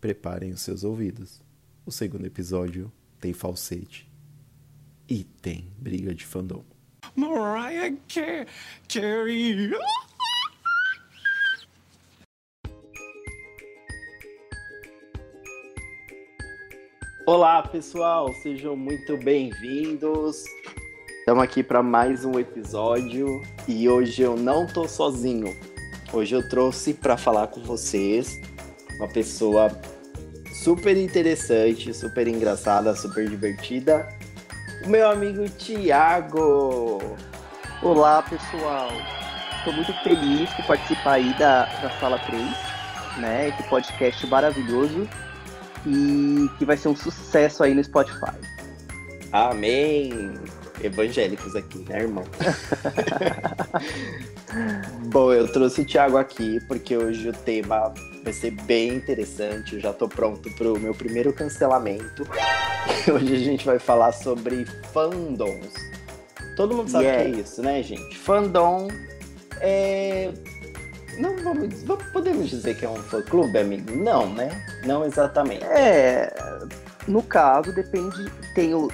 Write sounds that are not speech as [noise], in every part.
preparem os seus ouvidos. O segundo episódio tem falsete e tem briga de fandom. Mariah Carey. Olá, pessoal, sejam muito bem-vindos. Estamos aqui para mais um episódio e hoje eu não tô sozinho. Hoje eu trouxe para falar com vocês uma pessoa super interessante, super engraçada, super divertida. O meu amigo Tiago. Olá, pessoal. Estou muito feliz por participar aí da, da Sala 3, né? Esse podcast maravilhoso e que vai ser um sucesso aí no Spotify. Amém! Evangélicos aqui, né, irmão? [laughs] Bom, eu trouxe o Thiago aqui porque hoje o tema vai ser bem interessante. Eu já tô pronto pro meu primeiro cancelamento. [laughs] Hoje a gente vai falar sobre fandoms. Todo mundo sabe o Yeah. que é isso, né, gente? Fandom é. Não vamos, Podemos dizer que é um fã-clube, amigo? Não, né? Não exatamente. É, no caso, depende. Tem os,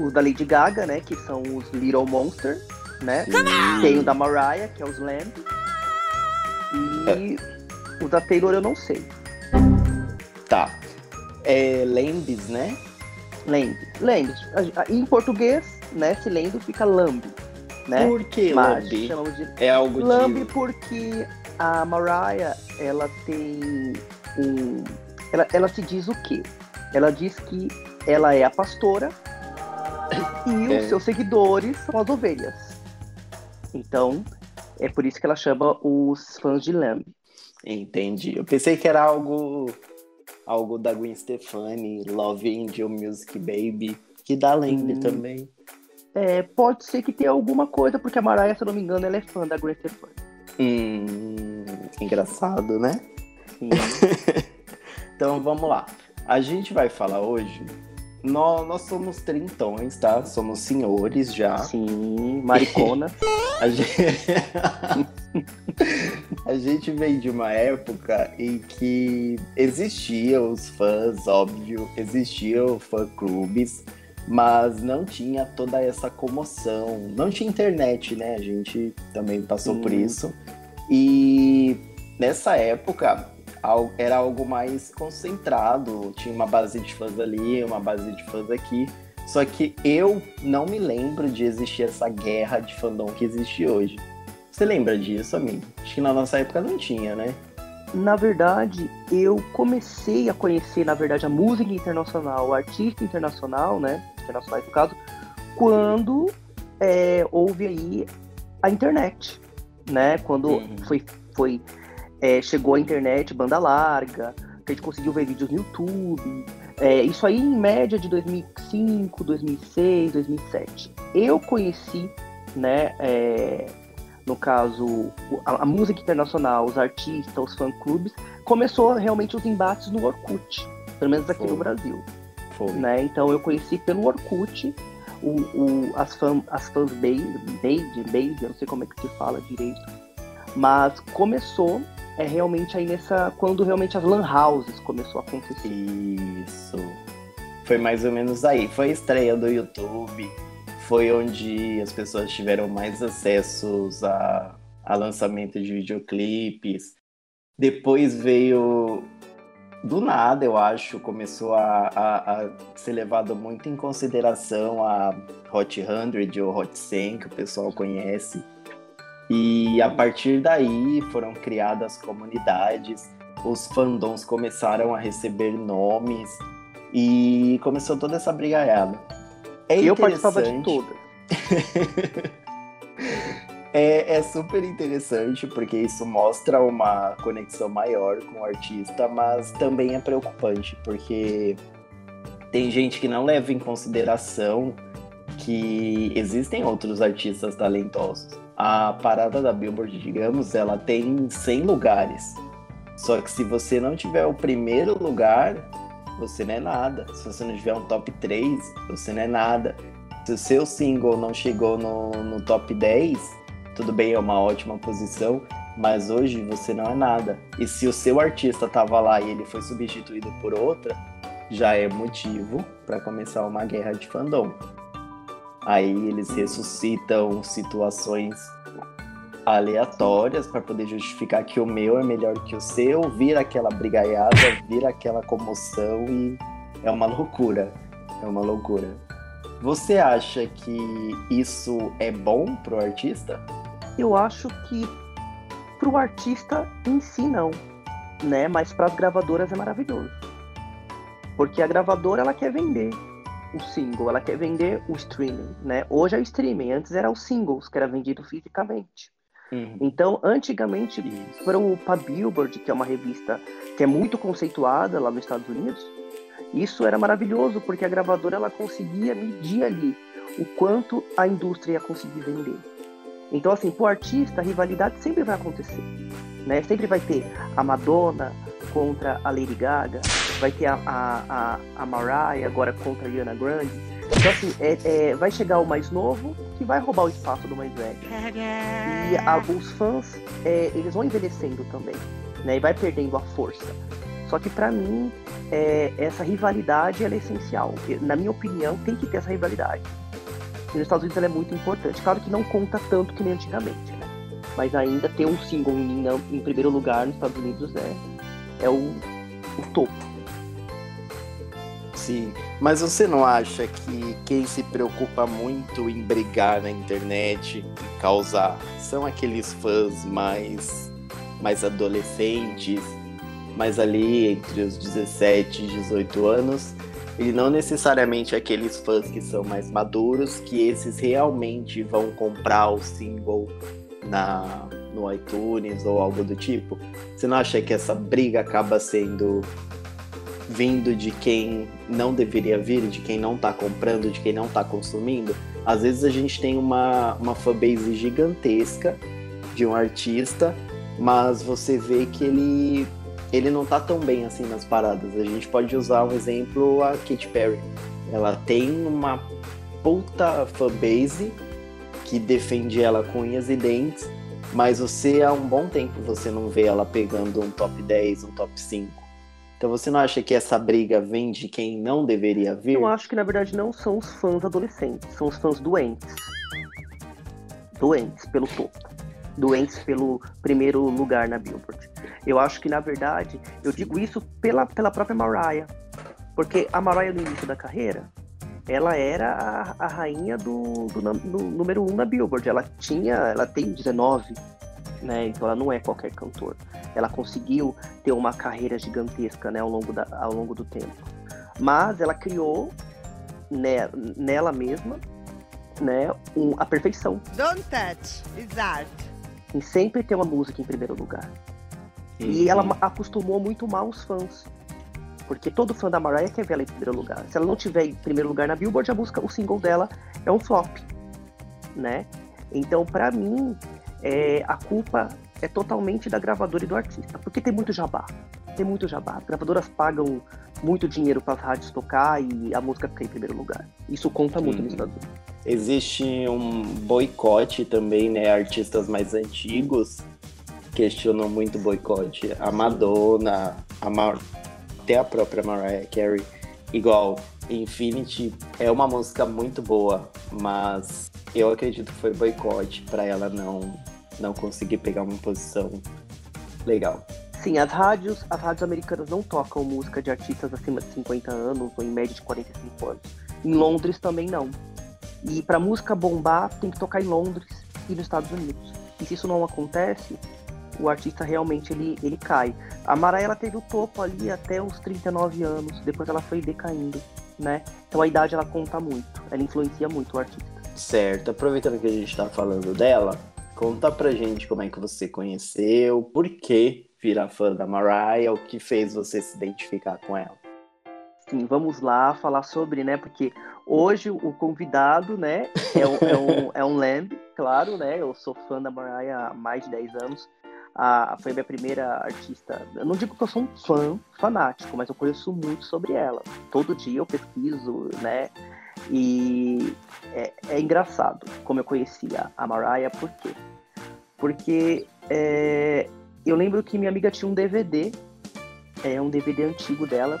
os da Lady Gaga, né? Que são os Little Monster, né? Tem o da Mariah, que é os Lamb. E o da Taylor eu não sei. Tá. É Lambis, né? Lamb. Lamb. A- a- Em português, né? Se lendo, fica Lamb. Né? Por que chamamos de É algo de. Lambe porque a Mariah, ela tem um... Ela, ela se diz o quê? Ela diz que ela é a pastora [coughs] e É. os seus seguidores são as ovelhas. Então, é por isso que ela chama os fãs de Lambe. Entendi. Eu pensei que era algo algo da Gwen Stefani, Love Angel Music Baby, que dá Lamb Hum. também. É, pode ser que tenha alguma coisa, porque a Mariah, se eu não me engano, ela é fã da Gwen Stefani. Hum, engraçado, né? [laughs] Então vamos lá. A gente vai falar hoje. Nós, nós somos trintões, tá? Somos senhores já. Sim, maricona. [laughs] A gente... [laughs] a gente vem de uma época em que existiam os fãs, óbvio, existiam fã-clubes, mas não tinha toda essa comoção. Não tinha internet, né? A gente também passou por Sim. isso. E nessa época era algo mais concentrado, tinha uma base de fãs ali, uma base de fãs aqui. Só que eu não me lembro de existir essa guerra de fandom que existe hoje. Você lembra disso, amigo? Acho que na nossa época não tinha, né? Na verdade, eu comecei a conhecer, na verdade, a música internacional, o artista internacional, né? Internacionais no caso, quando é, houve aí a internet, né? Quando Uhum. foi, foi é, chegou a internet, banda larga, que a gente conseguiu ver vídeos no YouTube. É, isso aí em média de 2005, 2006, 2007. Eu conheci, né? é, no caso, a, a música internacional, os artistas, os fã-clubes, começou realmente os embates no Orkut, pelo menos aqui Foi. no Brasil, Foi. né? Então eu conheci pelo Orkut o, o- as, fã, as fãs base, base, eu não sei como é que se fala direito, mas começou é realmente aí nessa, quando realmente as lan houses começou a acontecer. Isso. Foi mais ou menos aí. Foi a estreia do YouTube. Foi onde as pessoas tiveram mais acessos a, a lançamento de videoclipes. Depois veio. Do nada, eu acho, começou a, a- a ser levado muito em consideração a Hot 100 ou Hot 100, que o pessoal conhece. E a partir daí foram criadas comunidades, os fandoms começaram a receber nomes e começou toda essa brigaiada. É eu participava de interessante. todas. [laughs] É, é super interessante porque isso mostra uma conexão maior com o artista, mas também é preocupante porque tem gente que não leva em consideração que existem outros artistas talentosos. A parada da Billboard, digamos, ela tem 100 lugares. Só que se você não tiver o primeiro lugar, você não é nada. Se você não tiver um top 3, você não é nada. Se o seu single não chegou no, no top 10, tudo bem, é uma ótima posição, Mas hoje você não é nada. E se o seu artista tava lá e ele foi substituído por outra, já é motivo para começar uma guerra de fandom. Aí eles ressuscitam situações aleatórias para poder justificar que o meu é melhor que o seu, vira aquela brigaiada, vira aquela comoção e é uma loucura. É uma loucura. Você acha que isso é bom pro artista? Eu acho que pro artista em si não, né? Mas para as gravadoras é maravilhoso. Porque a gravadora ela quer vender o single, ela quer vender o streaming, né? Hoje é o streaming, antes era os singles que era vendido fisicamente. Uhum. Então, antigamente, para a Billboard, que é uma revista que é muito conceituada lá nos Estados Unidos, isso era maravilhoso porque a gravadora ela conseguia medir ali o quanto a indústria ia conseguir vender. Então, assim, para o artista, a rivalidade sempre vai acontecer. Né? Sempre vai ter a Madonna contra a Lady Gaga, vai ter a, a, a, a Mariah agora contra a Ariana Grande. Então, assim, é, é, vai chegar o mais novo que vai roubar o espaço do mais velho. E a, os fãs, é, eles vão envelhecendo também, né? E vai perdendo a força. Só que para mim, é, essa rivalidade é essencial. Na minha opinião, tem que ter essa rivalidade. E nos Estados Unidos ela é muito importante. Claro que não conta tanto que nem antigamente, né? Mas ainda ter um single em, em primeiro lugar nos Estados Unidos é, é o, o topo. Sim, mas você não acha que quem se preocupa muito em brigar na internet, em causar, são aqueles fãs mais, mais adolescentes, mais ali entre os 17 e 18 anos, e não necessariamente aqueles fãs que são mais maduros, que esses realmente vão comprar o single na, no iTunes ou algo do tipo? Você não acha que essa briga acaba sendo vindo de quem não deveria vir, de quem não tá comprando, de quem não tá consumindo. Às vezes a gente tem uma, uma fanbase gigantesca de um artista, mas você vê que ele, ele não tá tão bem assim nas paradas. A gente pode usar um exemplo a Katy Perry. Ela tem uma puta fanbase que defende ela com unhas e dentes, mas você há um bom tempo você não vê ela pegando um top 10, um top 5 então você não acha que essa briga vem de quem não deveria vir? Eu acho que na verdade não são os fãs adolescentes, são os fãs doentes. Doentes pelo topo. Doentes pelo primeiro lugar na Billboard. Eu acho que na verdade, eu digo isso pela, pela própria Mariah. Porque a Mariah no início da carreira, ela era a, a rainha do, do, do, número um da Billboard. Ela tinha, ela tem 19, né? Então ela não é qualquer cantor. Ela conseguiu ter uma carreira gigantesca, né, ao longo, da, ao longo do tempo. Mas ela criou né, nela mesma, né, um, a perfeição. Don't touch, is art. Em sempre ter uma música em primeiro lugar. Uhum. E ela acostumou muito mal os fãs. Porque todo fã da Mariah quer ver ela em primeiro lugar. Se ela não tiver em primeiro lugar na Billboard, a música, o single dela é um flop, né? Então, para mim, é, a culpa é totalmente da gravadora e do artista, porque tem muito jabá. Tem muito jabá. As gravadoras pagam muito dinheiro para as rádios tocar e a música fica em primeiro lugar. Isso conta muito nos Estados Unidos. Existe um boicote também, né? Artistas mais antigos questionam muito o boicote. A Madonna, a Mar... até a própria Mariah Carey. Igual, Infinity é uma música muito boa, mas eu acredito que foi boicote para ela não não conseguir pegar uma posição legal. Sim, as rádios, as rádios americanas não tocam música de artistas acima de 50 anos ou em média de 45 anos. Em Londres também não. E para música bombar, tem que tocar em Londres e nos Estados Unidos. E se isso não acontece, o artista realmente ele, ele cai. A Mariah ela teve o topo ali até os 39 anos, depois ela foi decaindo, né? Então a idade ela conta muito, ela influencia muito o artista. Certo, aproveitando que a gente está falando dela, Conta pra gente como é que você conheceu, por que virar fã da Mariah, o que fez você se identificar com ela. Sim, vamos lá falar sobre, né? Porque hoje o convidado, né, é um, é um, é um Lamb, claro, né? Eu sou fã da Mariah há mais de 10 anos. A, foi minha primeira artista. Eu não digo que eu sou um fã fanático, mas eu conheço muito sobre ela. Todo dia eu pesquiso, né? E é, é engraçado como eu conhecia a Mariah, por quê? Porque é, eu lembro que minha amiga tinha um DVD, é um DVD antigo dela,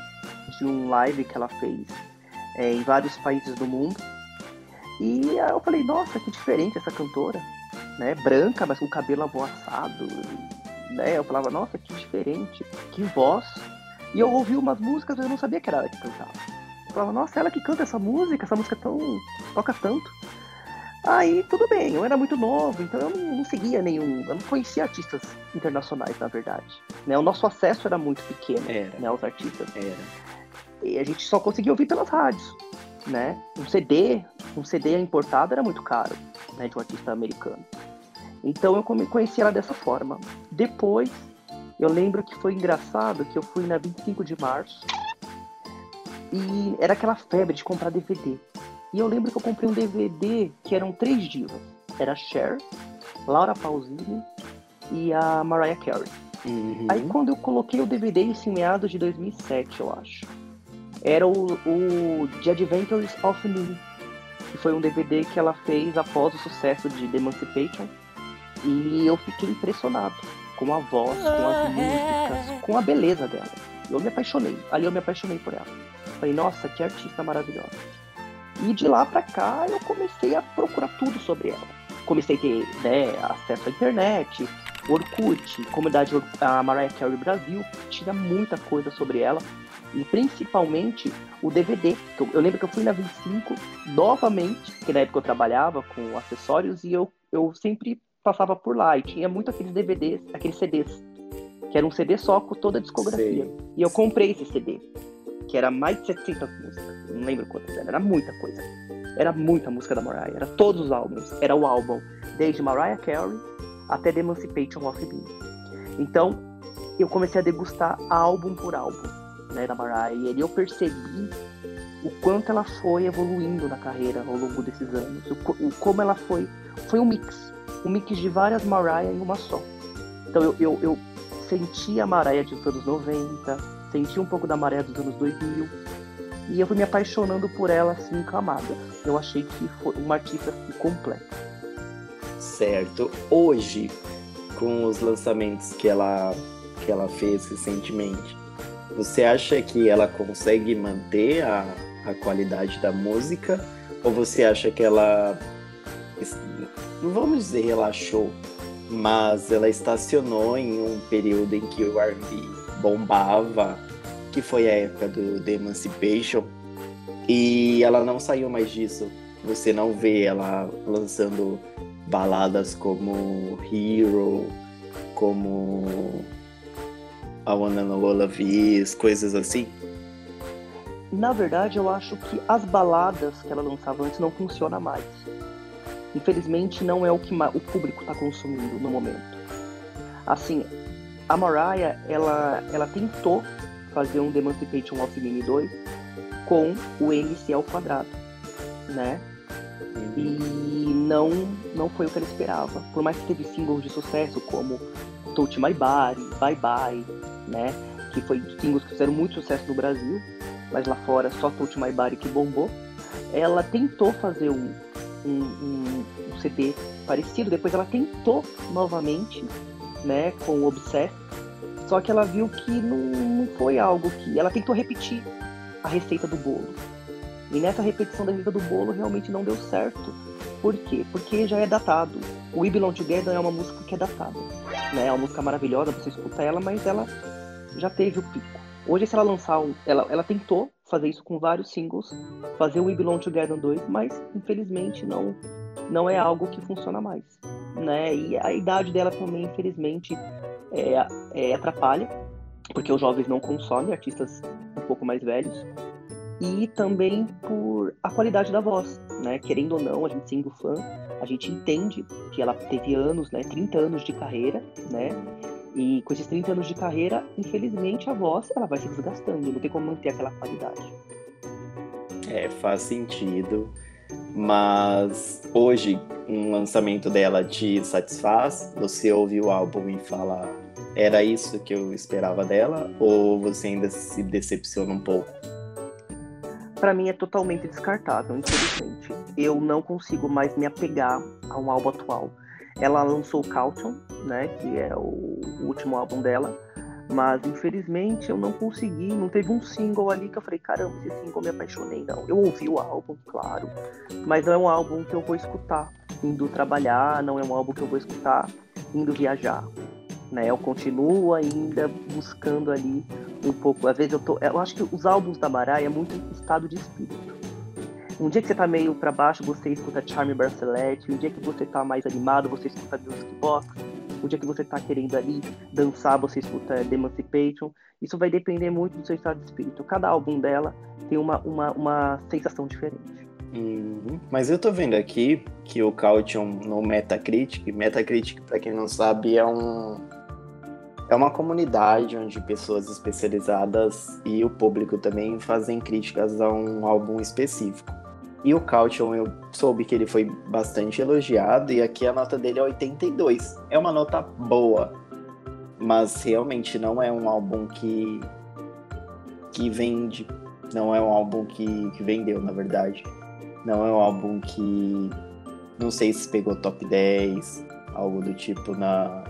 de um live que ela fez é, em vários países do mundo. E eu falei, nossa, que diferente essa cantora, né? Branca, mas com o cabelo avoaçado, né? Eu falava, nossa, que diferente, que voz. E eu ouvi umas músicas, mas eu não sabia que era ela que cantava. Eu falava, nossa, ela que canta essa música, essa música tão. toca tanto. Aí tudo bem, eu era muito novo, então eu não, não, seguia nenhum. Eu não conhecia artistas internacionais, na verdade. Né? O nosso acesso era muito pequeno Era. né, aos artistas. Era. E a gente só conseguia ouvir pelas rádios. Né? Um CD, um CD importado era muito caro, né, de um artista americano. Então eu conheci ela dessa forma. Depois, eu lembro que foi engraçado que eu fui na 25 de março e era aquela febre de comprar DVD. E eu lembro que eu comprei um DVD que eram três divas. Era Cher, Laura Pausini e a Mariah Carey. Uhum. Aí quando eu coloquei o DVD, isso em meados de 2007, eu acho. Era o, o The Adventures of Me, que foi um DVD que ela fez após o sucesso de The Emancipation. E eu fiquei impressionado com a voz, com as músicas, com a beleza dela. Eu me apaixonei. Ali eu me apaixonei por ela. Falei, nossa, que artista maravilhosa. E de lá pra cá eu comecei a procurar tudo sobre ela. Comecei a ter né, acesso à internet, Orkut, comunidade a Mariah Carey Brasil, tinha muita coisa sobre ela. E principalmente o DVD. que Eu, eu lembro que eu fui na 25 novamente, porque na época eu trabalhava com acessórios e eu, eu sempre passava por lá. E tinha muito aqueles DVDs, aqueles CDs, que era um CD só com toda a discografia. Sei. E eu comprei esse CD, que era mais de 700 músicas. Não lembro quantas era, era muita coisa. Era muita música da Mariah, era todos os álbuns. Era o álbum desde Mariah Carey até The Emancipation of Me. Então, eu comecei a degustar álbum por álbum, né, da Mariah. E ali eu percebi o quanto ela foi evoluindo na carreira ao longo desses anos. O, o- como ela foi... Foi um mix. Um mix de várias Mariah em uma só. Então, eu, eu, eu senti a Mariah dos anos 90, senti um pouco da Mariah dos anos 2000. E eu fui me apaixonando por ela, assim, camada. Eu achei que foi uma artista assim, completa. Certo. Hoje, com os lançamentos que ela, que ela fez recentemente, você acha que ela consegue manter a, a qualidade da música? Ou você acha que ela, não vamos dizer relaxou, mas ela estacionou em um período em que o R&B bombava, que foi a época do The Emancipation, e ela não saiu mais disso. Você não vê ela lançando baladas como Hero, como I Wanna Know of This, coisas assim. Na verdade, eu acho que as baladas que ela lançava antes não funcionam mais. Infelizmente, não é o que o público está consumindo no momento. Assim, a Mariah, ela, ela tentou fazer um The Emancipation of Me 2 com o MC ao quadrado, né? E não, não foi o que ela esperava. Por mais que teve singles de sucesso como Touch My Body, Bye Bye, né? Que foi singles que fizeram muito sucesso no Brasil, mas lá fora só Touch My Body que bombou. Ela tentou fazer um, um, um, um CD parecido, depois ela tentou novamente, né? Com o Obsessed, só que ela viu que não, não foi algo que. Ela tentou repetir a receita do bolo. E nessa repetição da receita do bolo realmente não deu certo. Por quê? Porque já é datado. O We Belong Together é uma música que é datada. Né? É uma música maravilhosa, você escuta ela, mas ela já teve o pico. Hoje, se ela lançar um. Ela, ela tentou fazer isso com vários singles, fazer o We Belong Together 2, mas infelizmente não, não é algo que funciona mais. Né? E a idade dela também, infelizmente, é, é, atrapalha, porque os jovens não consomem artistas um pouco mais velhos. E também por a qualidade da voz, né? Querendo ou não, a gente sendo fã, a gente entende que ela teve anos, né? 30 anos de carreira, né? E com esses 30 anos de carreira, infelizmente a voz ela vai se desgastando, não tem como manter aquela qualidade. É, faz sentido. Mas hoje, um lançamento dela te satisfaz? Você ouve o álbum e fala, era isso que eu esperava dela? Ou você ainda se decepciona um pouco? Para mim é totalmente descartável, infelizmente. Eu não consigo mais me apegar a um álbum atual. Ela lançou Caution, né, que é o, último álbum dela, mas infelizmente eu não consegui, não teve um single ali que eu falei, caramba, esse single me apaixonei, não. Eu ouvi o álbum, claro, mas não é um álbum que eu vou escutar indo trabalhar, não é um álbum que eu vou escutar indo viajar. Né? Eu continuo ainda buscando ali um pouco. Às vezes eu tô. Eu acho que os álbuns da Mariah é muito estado de espírito. Um dia que você tá meio para baixo, você escuta Charme Bracelet. Um dia que você tá mais animado, você escuta Music Box. Um dia que você tá querendo ali dançar, você escuta The Emancipation. Isso vai depender muito do seu estado de espírito. Cada álbum dela tem uma, uma, uma sensação diferente. Uhum. Mas eu tô vendo aqui que o Caution no Metacritic, Metacritic, para quem não sabe, é um é uma comunidade onde pessoas especializadas e o público também fazem críticas a um álbum específico. E o Caution eu soube que ele foi bastante elogiado e aqui a nota dele é 82. É uma nota boa, mas realmente não é um álbum que que vende, não é um álbum que, que vendeu, na verdade. Não é um álbum que. Não sei se pegou top 10, algo do tipo na,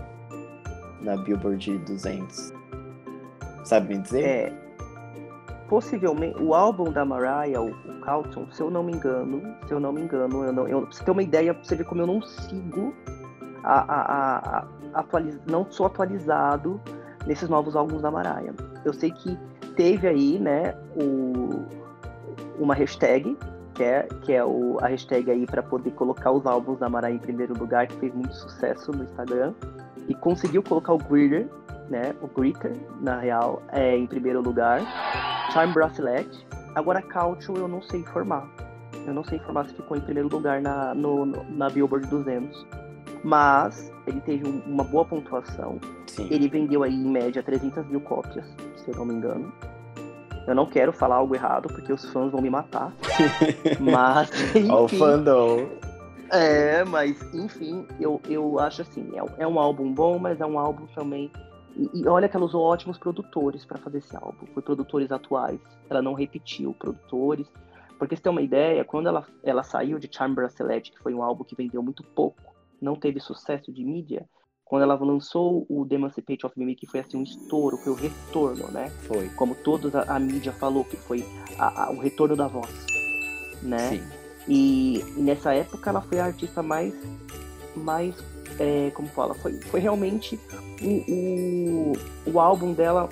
na Billboard 200. Sabe me dizer? É. Possivelmente, o álbum da Mariah, o, o Calton, se eu não me engano, se eu não me engano, eu não, eu, pra você ter uma ideia, pra você ver como eu não sigo a, a, a, atualiz, não sou atualizado nesses novos álbuns da Mariah. Eu sei que teve aí, né, o, uma hashtag que é, que é o, a hashtag aí para poder colocar os álbuns da Mara em primeiro lugar, que fez muito sucesso no Instagram. E conseguiu colocar o Greeter, né? O Greeter, na real, é, em primeiro lugar. Charm Bracelet. Agora, Caution eu não sei informar. Eu não sei informar se ficou em primeiro lugar na, no, na Billboard 200. Mas ele teve um, uma boa pontuação. Sim. Ele vendeu aí, em média, 300 mil cópias, se eu não me engano. Eu não quero falar algo errado, porque os fãs vão me matar. [laughs] mas, enfim. Ó, o fandom. É, mas, enfim, eu, eu acho assim, é, é um álbum bom, mas é um álbum também. E, e olha que ela usou ótimos produtores para fazer esse álbum. Foi produtores atuais. Ela não repetiu produtores. Porque você tem uma ideia, quando ela, ela saiu de Charm Bracelet, que foi um álbum que vendeu muito pouco, não teve sucesso de mídia, quando ela lançou o The Emancipation of Mimi, que foi assim um estouro, foi o retorno, né? Foi. Como toda a, a mídia falou, que foi a, a, o retorno da voz, né? Sim. E, nessa época ela foi a artista mais, mais é, como fala, foi, foi realmente o, o, o álbum dela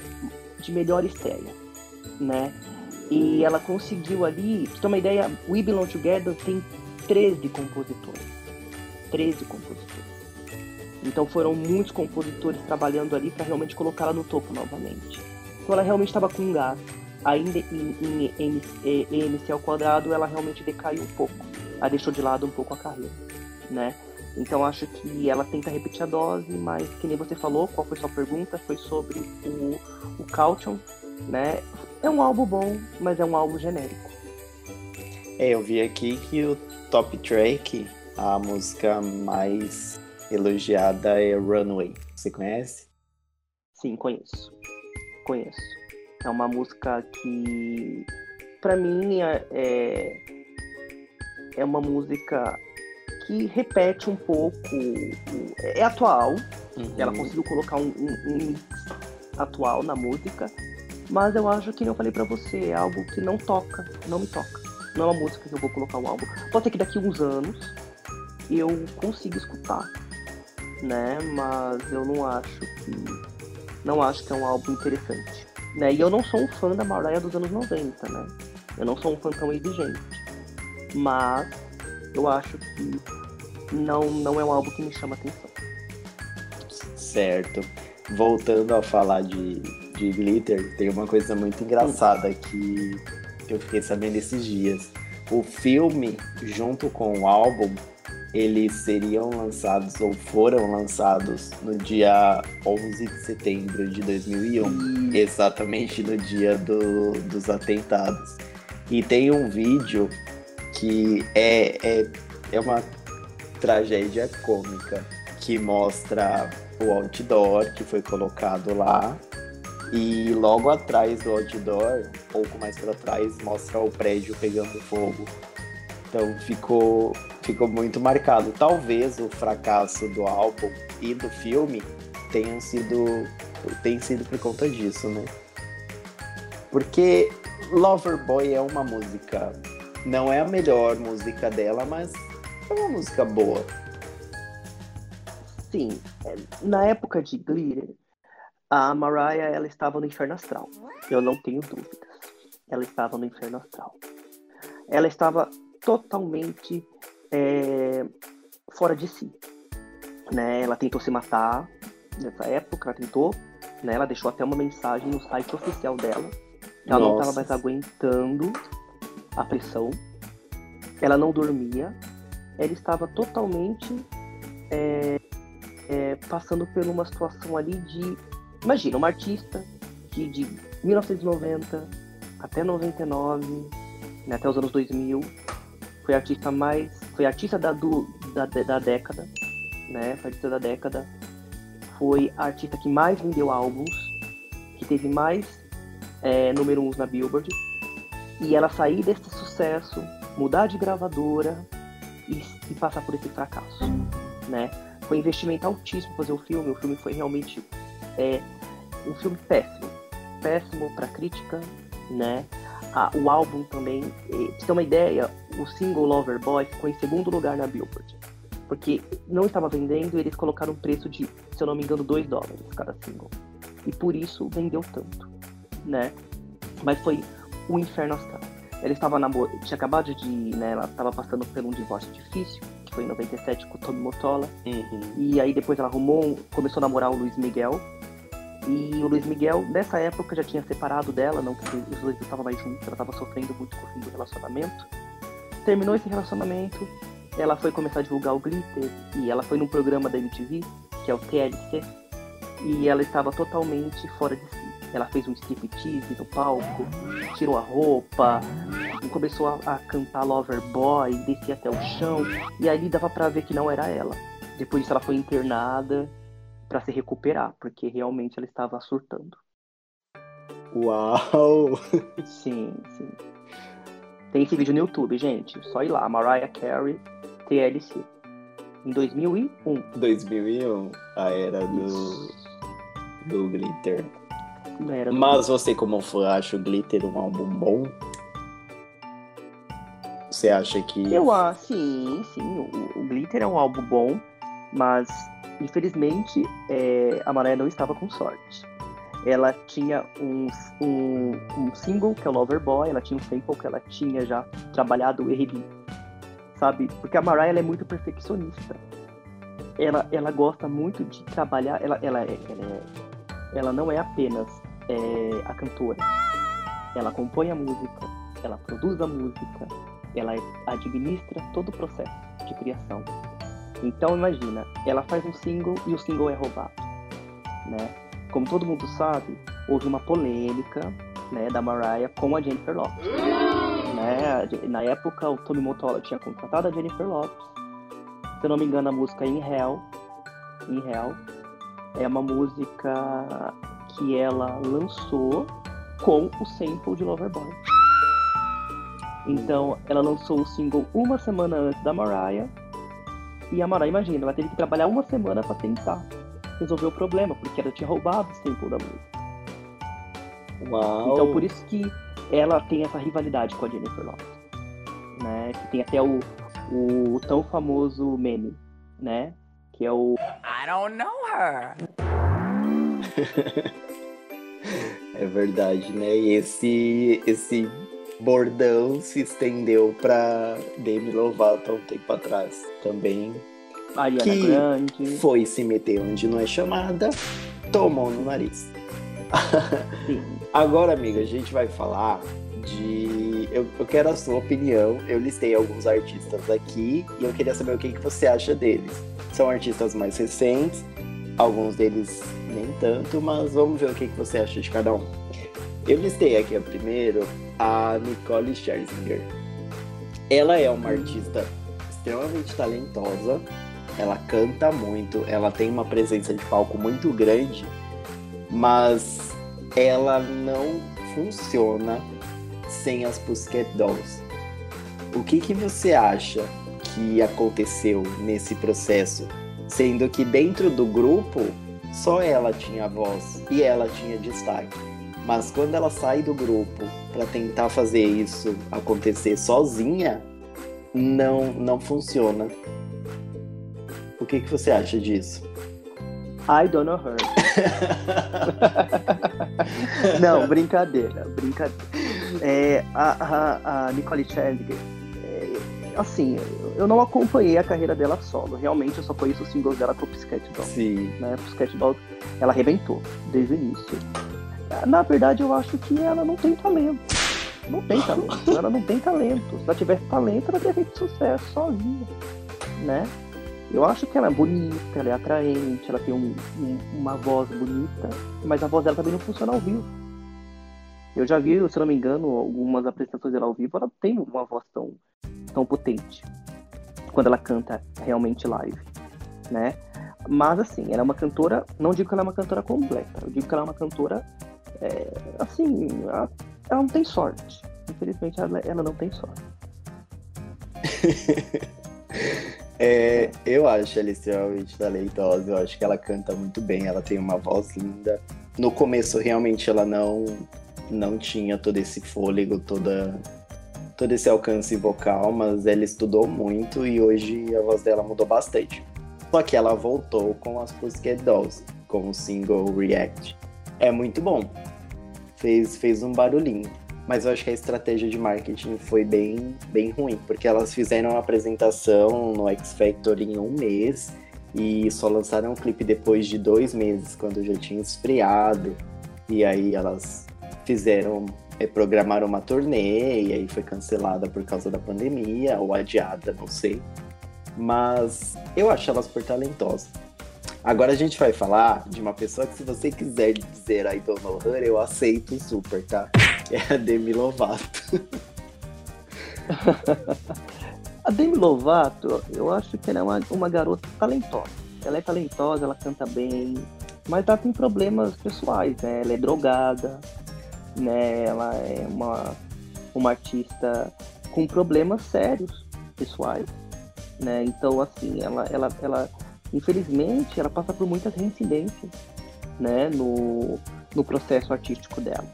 de melhor estreia, né? E ela conseguiu ali, pra ter uma ideia, We Belong Together tem 13 compositores. 13 compositores. Então foram muitos compositores trabalhando ali para realmente colocá-la no topo novamente. Então ela realmente estava com gás. Ainda em, em, em, em MC ao quadrado, ela realmente decaiu um pouco. Ela deixou de lado um pouco a carreira, né? Então acho que ela tenta repetir a dose, mas que nem você falou, qual foi sua pergunta? Foi sobre o, o Caution, né? É um álbum bom, mas é um álbum genérico. É, eu vi aqui que o top track, a música mais elogiada é Runway. Você conhece? Sim, conheço. Conheço. É uma música que, para mim, é, é, é uma música que repete um pouco. É atual. Uhum. Ela conseguiu colocar um, um, um mix atual na música. Mas eu acho que, eu falei para você, é algo que não toca, não me toca. Não é uma música que eu vou colocar um álbum. Pode ser que daqui a uns anos eu consiga escutar né? Mas eu não acho que não acho que é um álbum interessante, né? E eu não sou um fã da Mariah dos anos 90, né? Eu não sou um fã tão exigente, mas eu acho que não não é um álbum que me chama atenção. Certo. Voltando a falar de, de Glitter, tem uma coisa muito engraçada hum. que eu fiquei sabendo esses dias. O filme, junto com o álbum, eles seriam lançados ou foram lançados no dia 11 de setembro de 2001, exatamente no dia do, dos atentados. E tem um vídeo que é, é, é uma tragédia cômica que mostra o outdoor que foi colocado lá e logo atrás do outdoor, um pouco mais para trás, mostra o prédio pegando fogo. Então ficou ficou muito marcado. Talvez o fracasso do álbum e do filme tenham sido, tenha sido por conta disso, né? Porque Loverboy é uma música, não é a melhor música dela, mas é uma música boa. Sim, é, na época de Glitter, a Mariah ela estava no inferno astral. Eu não tenho dúvidas. Ela estava no inferno astral. Ela estava totalmente é, fora de si. Né? Ela tentou se matar nessa época, ela tentou. Né? Ela deixou até uma mensagem no site oficial dela. Ela Nossa. não estava mais aguentando a pressão. Ela não dormia. Ela estava totalmente é, é, passando por uma situação ali de. Imagina, uma artista que de 1990 até 99, né, até os anos 2000, foi a artista mais. Foi artista da, do, da, da década, né? Foi artista da década. Foi a artista que mais vendeu álbuns, que teve mais é, número uns na Billboard. E ela sair desse sucesso, mudar de gravadora e, e passar por esse fracasso, né? Foi um investimento altíssimo fazer o filme. O filme foi realmente é, um filme péssimo. Péssimo para crítica, né? O álbum também. Pra você ter uma ideia, o single Lover Boy ficou em segundo lugar na Billboard. Porque não estava vendendo, eles colocaram um preço de, se eu não me engano, 2 dólares cada single. E por isso vendeu tanto, né? Mas foi o inferno astral. Ela estava namorando, tinha acabado de, né, ela estava passando por um divórcio difícil, que foi em 97 com o Tommy Motola. Uhum. E aí depois ela arrumou, começou a namorar o Luiz Miguel. E o Luiz Miguel, nessa época, já tinha separado dela, não que os dois estavam mais juntos, ela estava sofrendo muito com o fim do relacionamento. Terminou esse relacionamento, ela foi começar a divulgar o Glitter, e ela foi num programa da MTV, que é o TLC, e ela estava totalmente fora de si. Ela fez um striptease no palco, tirou a roupa, começou a, a cantar Lover Boy, descia até o chão, e ali dava pra ver que não era ela. Depois disso ela foi internada para se recuperar, porque realmente ela estava surtando. Uau! Sim, sim. Tem esse vídeo no YouTube, gente. Só ir lá, Mariah Carey, TLC. Em 2001. 2001, a era do, do Glitter. Era do Mas você, como fã, acha o Glitter um álbum bom? Você acha que. Eu acho, sim, sim. O, o, Glitter é um álbum bom, mas infelizmente é, a Mariah não estava com sorte. Ela tinha um, um, um single, que é o Loverboy, ela tinha um sample que ela tinha já trabalhado ele, sabe? Porque a Mariah ela é muito perfeccionista. Ela, ela gosta muito de trabalhar, ela, ela, é, ela, é, ela não é apenas é, a cantora. Ela compõe a música, ela produz a música, ela administra todo o processo de criação. Então imagina, ela faz um single e o single é roubado, né? Como todo mundo sabe, houve uma polêmica, né, da Mariah com a Jennifer Lopez. Né? Na época, o Tommy Mottola tinha contratado a Jennifer Lopez. Se eu não me engano, a música In Hell, In Hell é uma música que ela lançou com o sample de Loverboy. Então, ela lançou o single uma semana antes da Mariah. E a Mariah, imagina, ela teve que trabalhar uma semana para tentar resolver o problema, porque ela tinha roubado o sample da música. Uau! Então, por isso que ela tem essa rivalidade com a Jennifer Lopez. Né? Que tem até o, o, tão famoso meme, né? Que é o I don't know her. [laughs] é verdade, né? E esse, esse bordão se estendeu pra Demi Lovato há um tempo atrás também. Ariana Que Grande. Foi se meter onde não é chamada, tomou no nariz. [laughs] Agora, amiga, a gente vai falar de. Eu, eu quero a sua opinião. Eu listei alguns artistas aqui e eu queria saber o que, que você acha deles. São artistas mais recentes, alguns deles nem tanto, mas vamos ver o que, que você acha de cada um. Eu listei aqui primeiro a Nicole Scherzinger. Ela é uma artista extremamente talentosa, ela canta muito, ela tem uma presença de palco muito grande, mas ela não funciona sem as Pussycat Dolls. O que, que você acha que aconteceu nesse processo, sendo que dentro do grupo só ela tinha voz e ela tinha destaque. Mas quando ela sai do grupo para tentar fazer isso acontecer sozinha, não não funciona. O que, que você acha disso? I don't know her. [laughs] não, brincadeira, brincadeira. É, a, a, a Nicole Chandler, é, assim, eu não acompanhei a carreira dela solo. Realmente, eu só conheço os singles dela com o Dolls. Sim. Né? Pussycat Dolls, ela arrebentou desde o início. Na verdade, eu acho que ela não tem talento. Não tem talento. Ela não tem talento. Se ela tivesse talento, ela teria feito sucesso sozinha, né? Eu acho que ela é bonita, ela é atraente, ela tem um, um, uma voz bonita, mas a voz dela também não funciona ao vivo. Eu já vi, se não me engano, algumas apresentações dela ao vivo, ela tem uma voz tão, tão potente quando ela canta realmente live, né? Mas assim, ela é uma cantora, não digo que ela é uma cantora completa, eu digo que ela é uma cantora, é, assim, ela, ela, não tem sorte. Infelizmente, ela, ela não tem sorte. [laughs] É, eu acho ela extremamente talentosa, eu acho que ela canta muito bem, ela tem uma voz linda. No começo, realmente, ela não, não tinha todo esse fôlego, toda, todo esse alcance vocal, mas ela estudou muito e hoje a voz dela mudou bastante. Só que ela voltou com as Pussycat Dolls, com o single React. É muito bom. Fez, fez um barulhinho mas eu acho que a estratégia de marketing foi bem, bem ruim, porque elas fizeram a apresentação no X Factor em um mês e só lançaram o clipe depois de dois meses, quando já tinha esfriado. E aí elas fizeram, programaram uma turnê e aí foi cancelada por causa da pandemia, ou adiada, não sei. Mas eu acho elas por talentosas. Agora a gente vai falar de uma pessoa que, se você quiser dizer I don't know her, eu aceito super, tá? É a Demi Lovato. [laughs] a Demi Lovato, eu acho que ela é uma, uma garota talentosa. Ela é talentosa, ela canta bem, mas ela tem problemas pessoais, né? Ela é drogada, né? Ela é uma, uma artista com problemas sérios pessoais, né? Então, assim, ela, ela, ela infelizmente, ela passa por muitas reincidências, né, no, no processo artístico dela.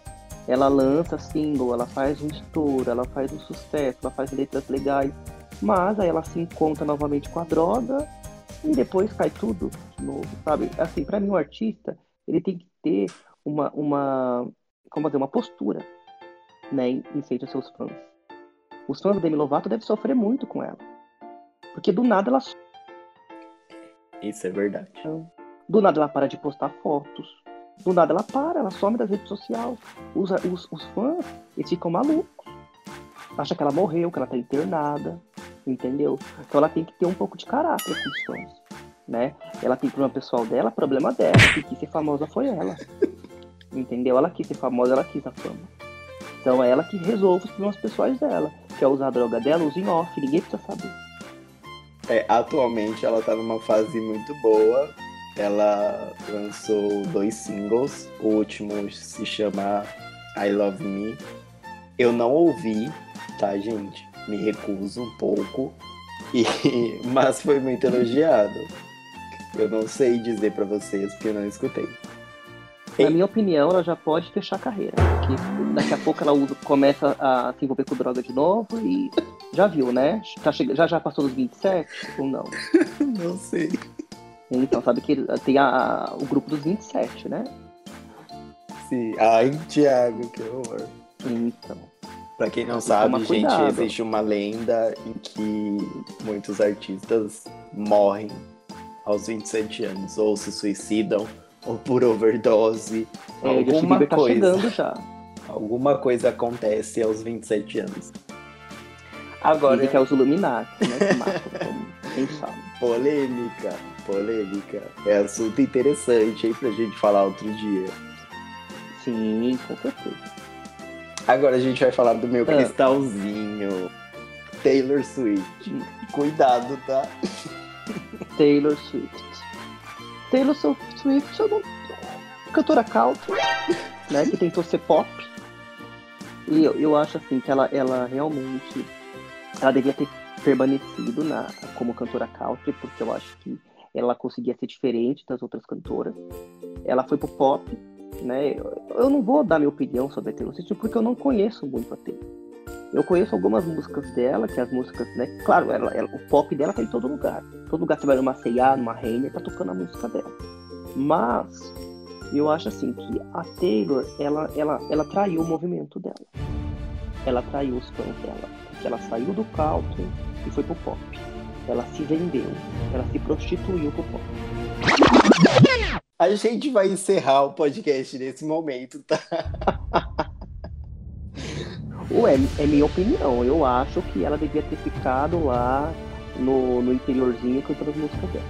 Ela lança single, ela faz um estouro, ela faz um sucesso, ela faz letras legais, mas aí ela se encontra novamente com a droga e depois cai tudo de novo, sabe? Assim, para mim, o artista, ele tem que ter uma, uma como dizer, uma postura, né, em, em frente aos seus fãs. Os fãs da Demi Lovato devem sofrer muito com ela. Porque do nada ela isso é verdade. Do nada ela para de postar fotos. Do nada ela para, ela some das redes sociais. Os, os, os fãs, eles ficam malucos. Acha que ela morreu, que ela tá internada. Entendeu? Então ela tem que ter um pouco de caráter com os fãs. Né? Ela tem problema pessoal dela, problema dela. Quem quis ser famosa foi ela. Entendeu? Ela quis ser famosa, ela quis a fama. Então é ela que resolve os problemas pessoais dela. Quer usar a droga dela, use em off, ninguém precisa saber. É, atualmente ela tá numa fase muito boa. Ela lançou dois singles. O último se chama I Love Me. Eu não ouvi, tá, gente? Me recuso um pouco. E, [laughs] mas foi muito elogiado. Eu não sei dizer para vocês porque eu não escutei. Na minha opinião, ela já pode fechar a carreira. Porque daqui a pouco ela começa a se envolver com droga de novo e já viu, né? Tá já, já passou dos 27 ou não? [laughs] não sei. Então, sabe que tem a, o grupo dos 27, né? Sim. Ai, Thiago, que horror. Então. Pra quem não sabe, gente, existe uma lenda em que muitos artistas morrem aos 27 anos, ou se suicidam, ou por overdose. É, alguma tá coisa. chegando já. [laughs] Alguma coisa acontece aos 27 anos. Agora Dizem que é os Illuminati, né? Que matam, quem sabe. [laughs] Polêmica, polêmica. É assunto interessante aí pra gente falar outro dia. Sim, com certeza. Agora a gente vai falar do meu ah. cristalzinho. Taylor Swift. Cuidado, tá? Taylor Swift. Taylor Swift é uma cantora country, né? Que tentou ser pop. E eu, eu acho assim que ela, ela realmente ela devia ter permanecido na, como cantora country, porque eu acho que ela conseguia ser diferente das outras cantoras. Ela foi pro pop, né? Eu não vou dar minha opinião sobre a Taylor Swift porque eu não conheço muito a Taylor. Eu conheço algumas músicas dela, que as músicas, né? Claro, ela, ela, o pop dela tá em todo lugar. Todo lugar você vai numa C&A, numa Renner, tá tocando a música dela. Mas eu acho assim que a Taylor, ela, ela, ela traiu o movimento dela. Ela traiu os fãs dela. Porque ela saiu do country e foi pro pop. Ela se vendeu. Ela se prostituiu pro pop. A gente vai encerrar o podcast nesse momento, tá? [laughs] Ué, é minha opinião. Eu acho que ela devia ter ficado lá no, no interiorzinho cantando as músicas dela.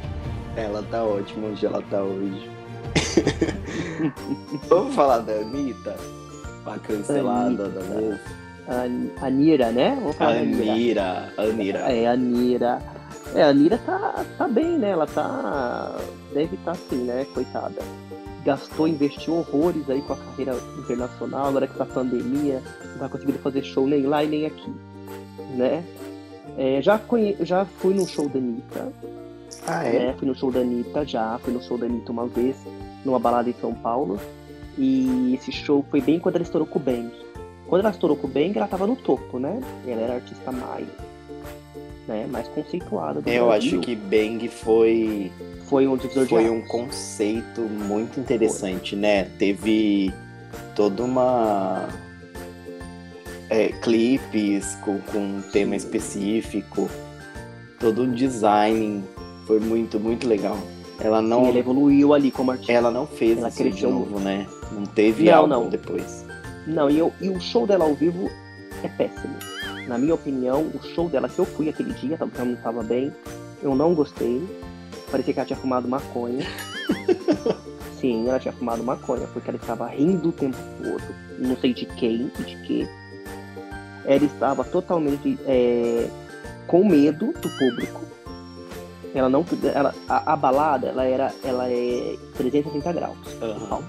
Ela tá ótima onde ela tá hoje. [laughs] Vamos falar da Anitta? A cancelada Anitta. da vez. A, a Nira, né? Anira. Anira. É, a Nira. É, a Nira tá, tá bem, né? Ela tá. Deve estar tá assim, né? Coitada. Gastou, investiu horrores aí com a carreira internacional, agora que tá pandemia, não vai conseguindo fazer show nem lá e nem aqui. Né? É, já, conhe... já fui no show da Anitta. Ah, né? Fui no show da Anitta já, fui no show da Anitta uma vez, numa balada em São Paulo. E esse show foi bem quando ela estourou com o Bang. Quando ela estourou com o Bang, ela tava no topo, né? Ela era a artista mais, né, mais conceituada do Eu Brasil. acho que Bang foi, foi um divisor de foi águas. um conceito muito interessante, né? Teve toda uma. é, clipes com, com um tema específico, todo um design. Foi muito, muito legal. Ela não, Sim, ela evoluiu ali como artista. ela não fez Ela isso de novo, né? Não teve Não, álbum não. depois. Não, e, eu- e o show dela ao vivo é péssimo. Na minha opinião, o show dela que eu fui aquele dia, porque ela não estava bem, eu não gostei. Parecia que ela tinha fumado maconha. [laughs] Sim, ela tinha fumado maconha, porque ela estava rindo o tempo todo. Não sei de quem e de que. Ela estava totalmente é, com medo do público. Ela não. Ela, a, a balada, ela era. Ela é 360 graus. Palco.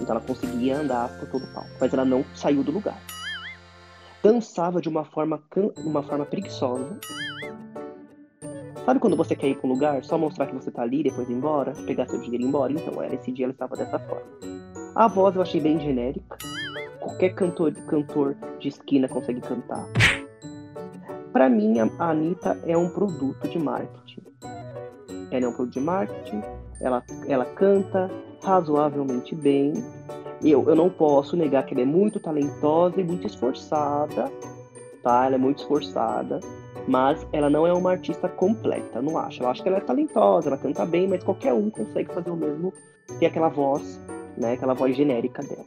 Então ela conseguia andar por todo o palco, mas ela não saiu do lugar. Dançava de uma forma, uma forma preguiçosa. Sabe quando você quer ir para um lugar, só mostrar que você tá ali, depois ir embora, pegar seu dinheiro e ir embora? Então, era esse dia ela estava dessa forma. A voz eu achei bem genérica. Qualquer cantor, cantor de esquina consegue cantar. Pra mim, a a Anitta é um produto de marketing. Ela é um produto de marketing, ela, ela canta razoavelmente bem. Eu, eu não posso negar que ela é muito talentosa e muito esforçada, tá? Ela é muito esforçada, mas ela não é uma artista completa, não acho. Eu acho que ela é talentosa, ela canta bem, mas qualquer um consegue fazer o mesmo, ter aquela voz, né? Aquela voz genérica dela,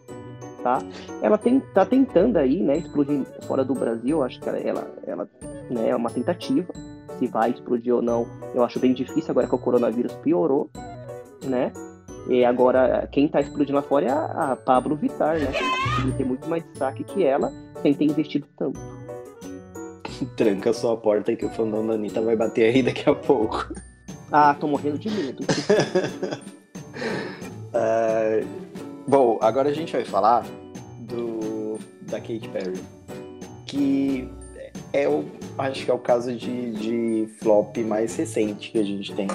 tá? Ela tem, tá tentando aí, né? Explodir fora do Brasil, acho que ela, ela né, é uma tentativa. Se vai explodir ou não, eu acho bem difícil agora que o coronavírus piorou, né? E agora, quem tá explodindo lá fora é a, a Pablo Vittar, né? Que tem muito mais destaque que ela, sem ter investido tanto. [laughs] Tranca sua porta aí que o fandom da Anitta vai bater aí daqui a pouco. Ah, tô morrendo de medo. [laughs] Ah, bom, agora a gente vai falar do da Katy Perry, que é o acho que é o caso de, de flop mais recente que a gente tem.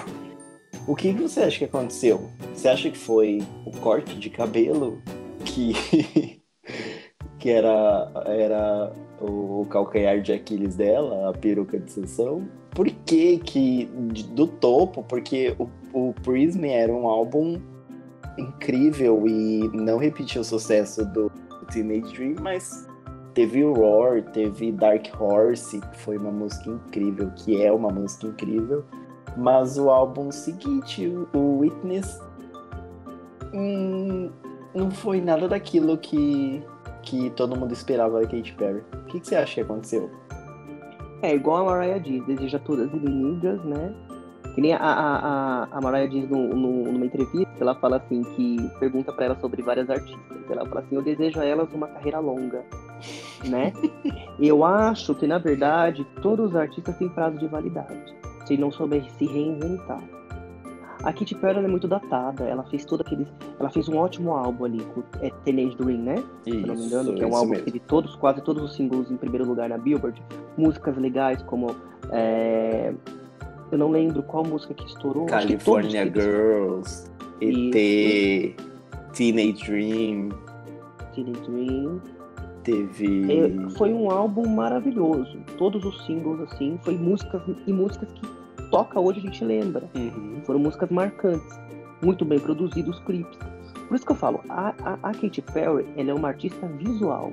O que você acha que aconteceu? Você acha que foi o corte de cabelo que [laughs] que era era o calcanhar de Aquiles dela, a peruca de sessão? Por que que do topo? Porque o, o Prism era um álbum incrível e não repetiu o sucesso do Teenage Dream, mas teve o Roar, teve Dark Horse, que foi uma música incrível, que é uma música incrível. Mas o álbum seguinte, o- Witness, hum, não foi nada daquilo que, que todo mundo esperava da Katy Perry. O que, que você acha que aconteceu? É igual a Mariah diz, deseja todas inimigas, né? Que nem a, a, a, Mariah diz no, no- numa entrevista, ela fala assim, que pergunta pra ela sobre várias artistas. Ela fala assim, eu desejo a elas uma carreira longa, né? [laughs] eu acho que, na verdade, todos os artistas têm prazo de validade, se não souber se reinventar. A Katy Perry é muito datada, ela fez todo aquele. Ela fez um ótimo álbum ali, com é Teenage Dream, né? Se eu não me engano, que é um isso álbum mesmo. que teve todos, quase todos os singles em primeiro lugar na Billboard. Músicas legais como. é, Eu não lembro qual música que estourou. que California eles- Girls, ET, Teenage Dream, Teenage Dream. teve. É, foi um álbum maravilhoso. Todos os singles, assim, foi músicas e músicas que toca hoje a gente lembra. Uhum. Foram músicas marcantes, muito bem produzidos os clipes. Por isso que eu falo, a, a, a Katy Perry, ela é uma artista visual.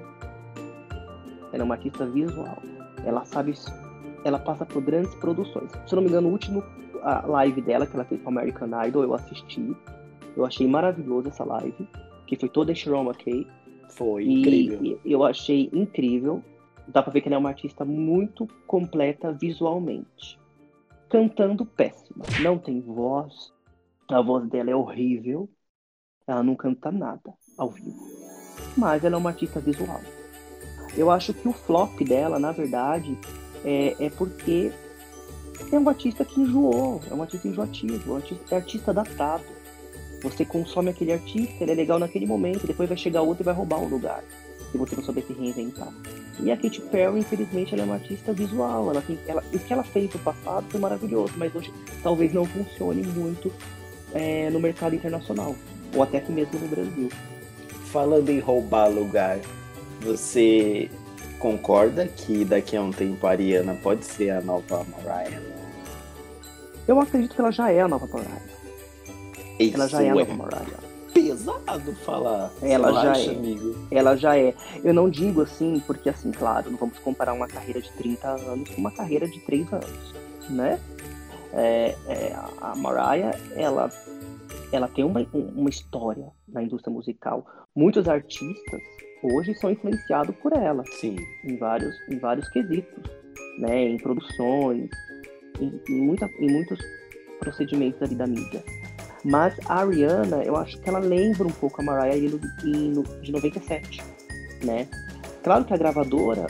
Ela é uma artista visual. Ela sabe, ela passa por grandes produções. Se eu não me engano, o último a live dela que ela fez com American Idol, eu assisti. Eu achei maravilhoso essa live, que foi toda em Chroma Key. Foi E, incrível. e eu achei incrível. Dá pra ver que ela é uma artista muito completa visualmente. Cantando péssima. Não tem voz. A voz dela é horrível. Ela não canta nada ao vivo. Mas ela é uma artista visual. Eu acho que o flop dela, na verdade, é, é porque é um artista que enjoou. É um artista enjoativo. É um artista, é artista datado. Você consome aquele artista, ele é legal naquele momento, depois vai chegar outro e vai roubar o lugar. Você não souber se reinventar. E a Katy Perry, infelizmente, ela é uma artista visual. Ela tem, ela, o que ela fez no passado foi maravilhoso, mas hoje talvez não funcione muito é, no mercado internacional. Ou até aqui mesmo no Brasil. Falando em roubar lugar, você concorda que daqui a um tempo a Ariana pode ser a nova Mariah? Eu acredito que ela já é a nova Mariah. Ela já é a Isso nova Mariah. Pesado falar. Ela já é. amigo? Ela já é. Eu não digo assim, porque assim, claro, não vamos comparar uma carreira de 30 anos com uma carreira de 3 anos, né? É, é, a Mariah, ela, ela tem uma, uma história na indústria musical. Muitos artistas hoje são influenciados por ela Sim. em vários, em vários quesitos, né? Em produções, em, em, muita, em muitos procedimentos ali da mídia. Mas a Ariana, eu acho que ela lembra um pouco a Mariah de 97, né? Claro que a gravadora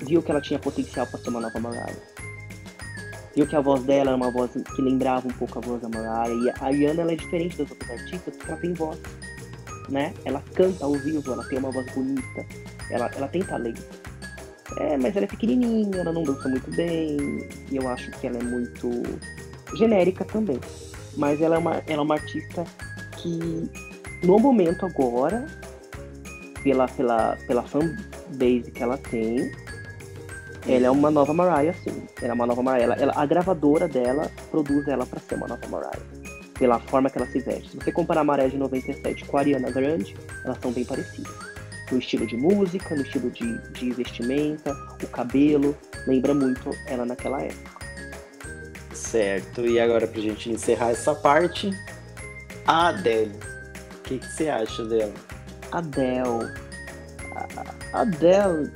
viu que ela tinha potencial para ser uma nova Mariah. Viu que a voz dela era uma voz que lembrava um pouco a voz da Mariah. E a Ariana, ela é diferente das outras artistas porque ela tem voz, né? Ela canta ao vivo, ela tem uma voz bonita, ela, ela tem talento. É, mas ela é pequenininha, ela não dança muito bem, e eu acho que ela é muito genérica também. Mas ela é uma, ela é uma artista que, no momento agora, pela, pela, pela fanbase que ela tem, ela é uma nova Mariah, sim. Ela é uma nova Mariah. Ela, ela- a gravadora dela produz ela pra ser uma nova Mariah. Pela forma que ela se veste. Se você comparar a Mariah de 97 com a Ariana Grande, elas são bem parecidas. No estilo de música, no estilo de, de vestimenta, o cabelo. Lembra muito ela naquela época. Certo. E agora pra gente encerrar essa parte, a Adele. O que, que você acha dela? Adele. Adele,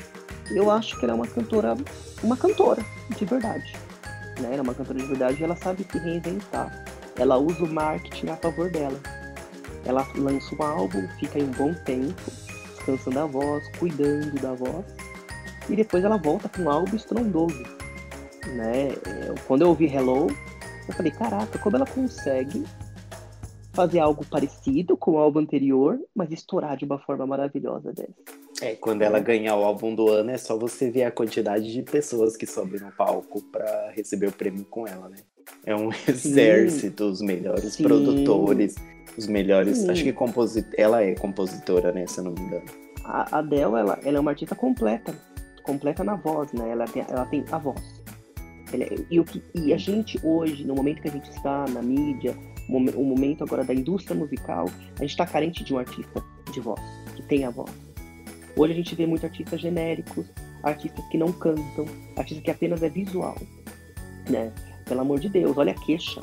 eu acho que ela é uma cantora, uma cantora de verdade. Né? Ela é uma cantora de verdade e ela sabe se reinventar. Ela usa o marketing a favor dela. Ela lança um álbum, fica aí um bom tempo, descansando a voz, cuidando da voz, e depois ela volta com um álbum estrondoso. Né? Eu- quando eu ouvi Hello, eu falei, caraca, como ela consegue fazer algo parecido com o álbum anterior, mas estourar de uma forma maravilhosa dessa. É, quando ela ganhar o álbum do ano, é só você ver a quantidade de pessoas que sobem no palco pra receber o prêmio com ela, né? É um [laughs] exército, os melhores Sim. produtores, os melhores. Sim. Acho que composi... ela é compositora, né? Se eu não me engano. A Adele, ela, ela é uma artista completa, completa na voz, né? Ela tem, ela tem a voz. Ela é- e, o que, e a gente hoje, no momento que a gente está na mídia, o momen- o momento agora da indústria musical, a gente está carente de um artista de voz, que tem a voz. Hoje a gente vê muitos artistas genéricos, artistas que não cantam, artistas que apenas é visual, né? Pelo amor de Deus, olha a queixa.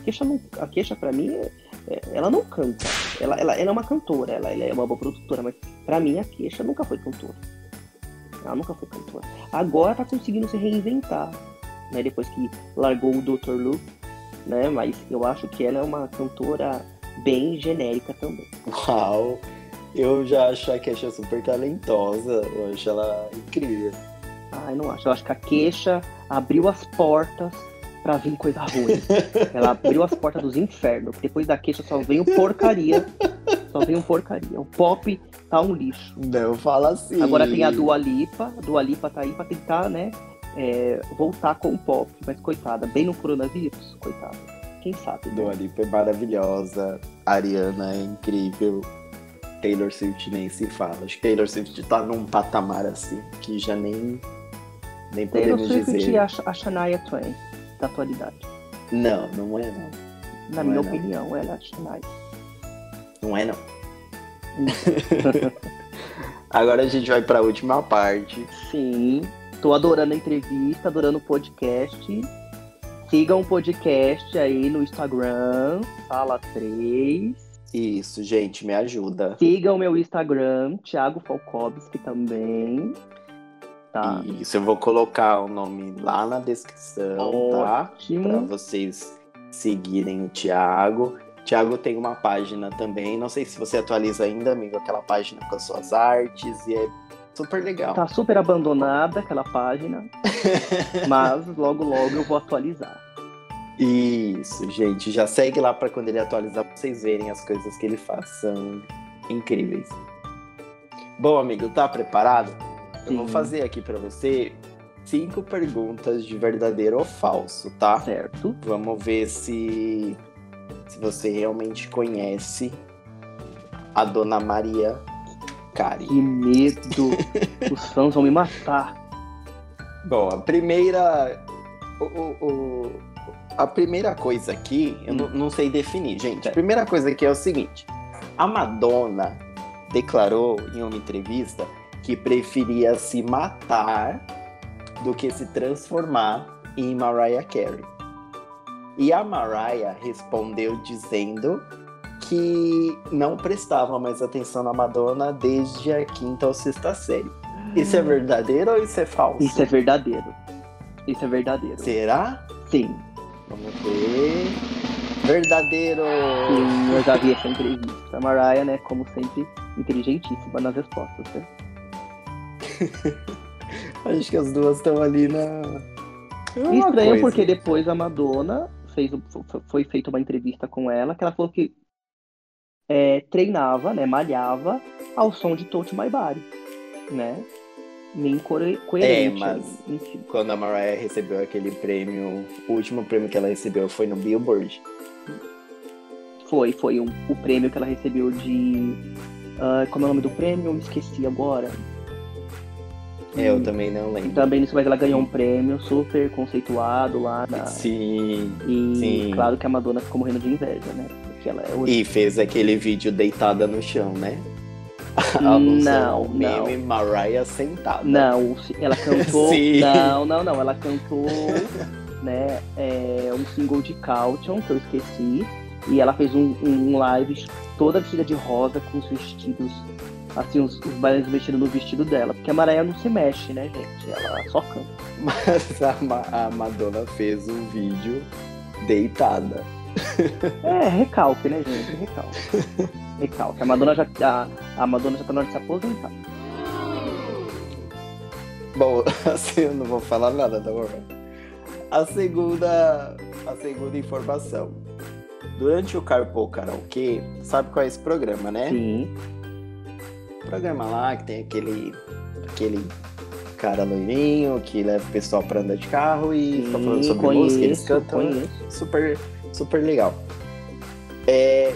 A queixa, não, a queixa pra mim, é- é- ela não canta. Ela, ela, ela é uma cantora, ela, ela é uma boa produtora, mas pra mim a queixa nunca foi cantora. Ela nunca foi cantora. Agora tá conseguindo se reinventar, né? Depois que largou o Dr. Luke, né? Mas eu acho que ela é uma cantora bem genérica também. Uau! Eu já acho a Kesha super talentosa. Eu acho ela incrível. Ah, eu não acho. Eu acho que a queixa abriu as portas pra vir coisa ruim. [laughs] Ela abriu as portas dos infernos. Depois da queixa só veio porcaria. Só veio porcaria. O pop tá um lixo. Não fala assim. Agora tem a Dua Lipa. A Dua Lipa tá aí pra tentar, né? É, voltar com o pop. Mas coitada, bem no coronavírus, coitada. Quem sabe? né? Dua Lipa é maravilhosa. Ariana é incrível. Taylor Swift nem se fala. Acho que Taylor Swift tá num patamar assim que já nem, nem Taylor podemos Swift dizer. e a, a Shania Twain da atualidade. Não, não é não. Na Não minha é, não. opinião, ela é a Shania. Não é não. [laughs] Agora a gente vai pra última parte. Sim, tô adorando a entrevista, adorando o podcast. Sigam o podcast aí no Instagram, Sala 3. Isso, gente, me ajuda. Sigam meu Instagram, Thiago Falkowski também. Tá? Isso, eu vou colocar o nome lá na descrição, tá? Pra Ótimo. vocês seguirem o Thiago. Thiago tem uma página também. Não sei se você atualiza ainda, amigo, aquela página com as suas artes. E é super legal. Tá super abandonada aquela página, [laughs] mas logo logo eu vou atualizar. Isso, gente. Já segue lá pra quando ele atualizar, pra vocês verem as coisas que ele faz. São incríveis. Bom, amigo, tá preparado? Eu vou Sim. fazer aqui pra você cinco perguntas de verdadeiro ou falso, tá? Certo? Vamos ver se, se você realmente conhece a Dona Maria Cari. Que medo! [laughs] Os fãs vão me matar. Bom, a primeira. o- o- o- a primeira coisa aqui, eu não, não sei definir, gente. A primeira coisa aqui é o seguinte: a Madonna declarou em uma entrevista que preferia se matar do que se transformar em Mariah Carey. E a Mariah respondeu dizendo que não prestava mais atenção na Madonna desde a quinta ou sexta série. Isso é verdadeiro ou isso é falso? Isso é verdadeiro. Isso é verdadeiro. Será? Sim, Vamos ver. Verdadeiro! sim, eu já vi essa entrevista. A Mariah, né, como sempre, inteligentíssima nas respostas, né? [laughs] Acho que as duas estão ali na. Uma estranho coisa. porque depois a Madonna fez, foi feita uma entrevista com ela, que ela falou que é, treinava, né, malhava ao som de Touch My Body, né? Nem coerente. É, mas- Enfim. Quando a Mariah recebeu aquele prêmio, o último prêmio que ela recebeu foi no Billboard. Foi, foi um, o prêmio que ela recebeu de. ah, como é o nome do prêmio? Eu me esqueci agora. É, eu Hum, também não lembro. Também nisso, mas ela ganhou um prêmio super conceituado lá na. Sim. E sim. claro que a Madonna ficou morrendo de inveja, né? Ela é hoje. E fez aquele vídeo deitada no chão, né? [laughs] Não, meme Mariah sentada. Não, ela cantou. [laughs] Não, não, não. Ela cantou, né? É, um single de Caution, que eu esqueci. E ela fez um, um live toda vestida de rosa, com os vestidos. Assim, os, os bailarinos vestidos no vestido dela. Porque a Mariah não se mexe, né, gente? Ela só canta. [laughs] Mas a, Ma- a Madonna fez um vídeo deitada. [laughs] É, recalque, né, gente? Recalque. Recalque. A Madonna já, a, a Madonna já tá na hora de se aposentar. Bom, [laughs] assim eu não vou falar nada, tá bom? A segunda, a segunda informação. Durante o Carpool Karaokê, sabe qual é esse programa, né? Sim. Programa lá que tem aquele, aquele cara loirinho que leva o pessoal pra andar de carro e fica falando Sim, sobre música, eles conheço, cantam. conheço. Super, super legal. É,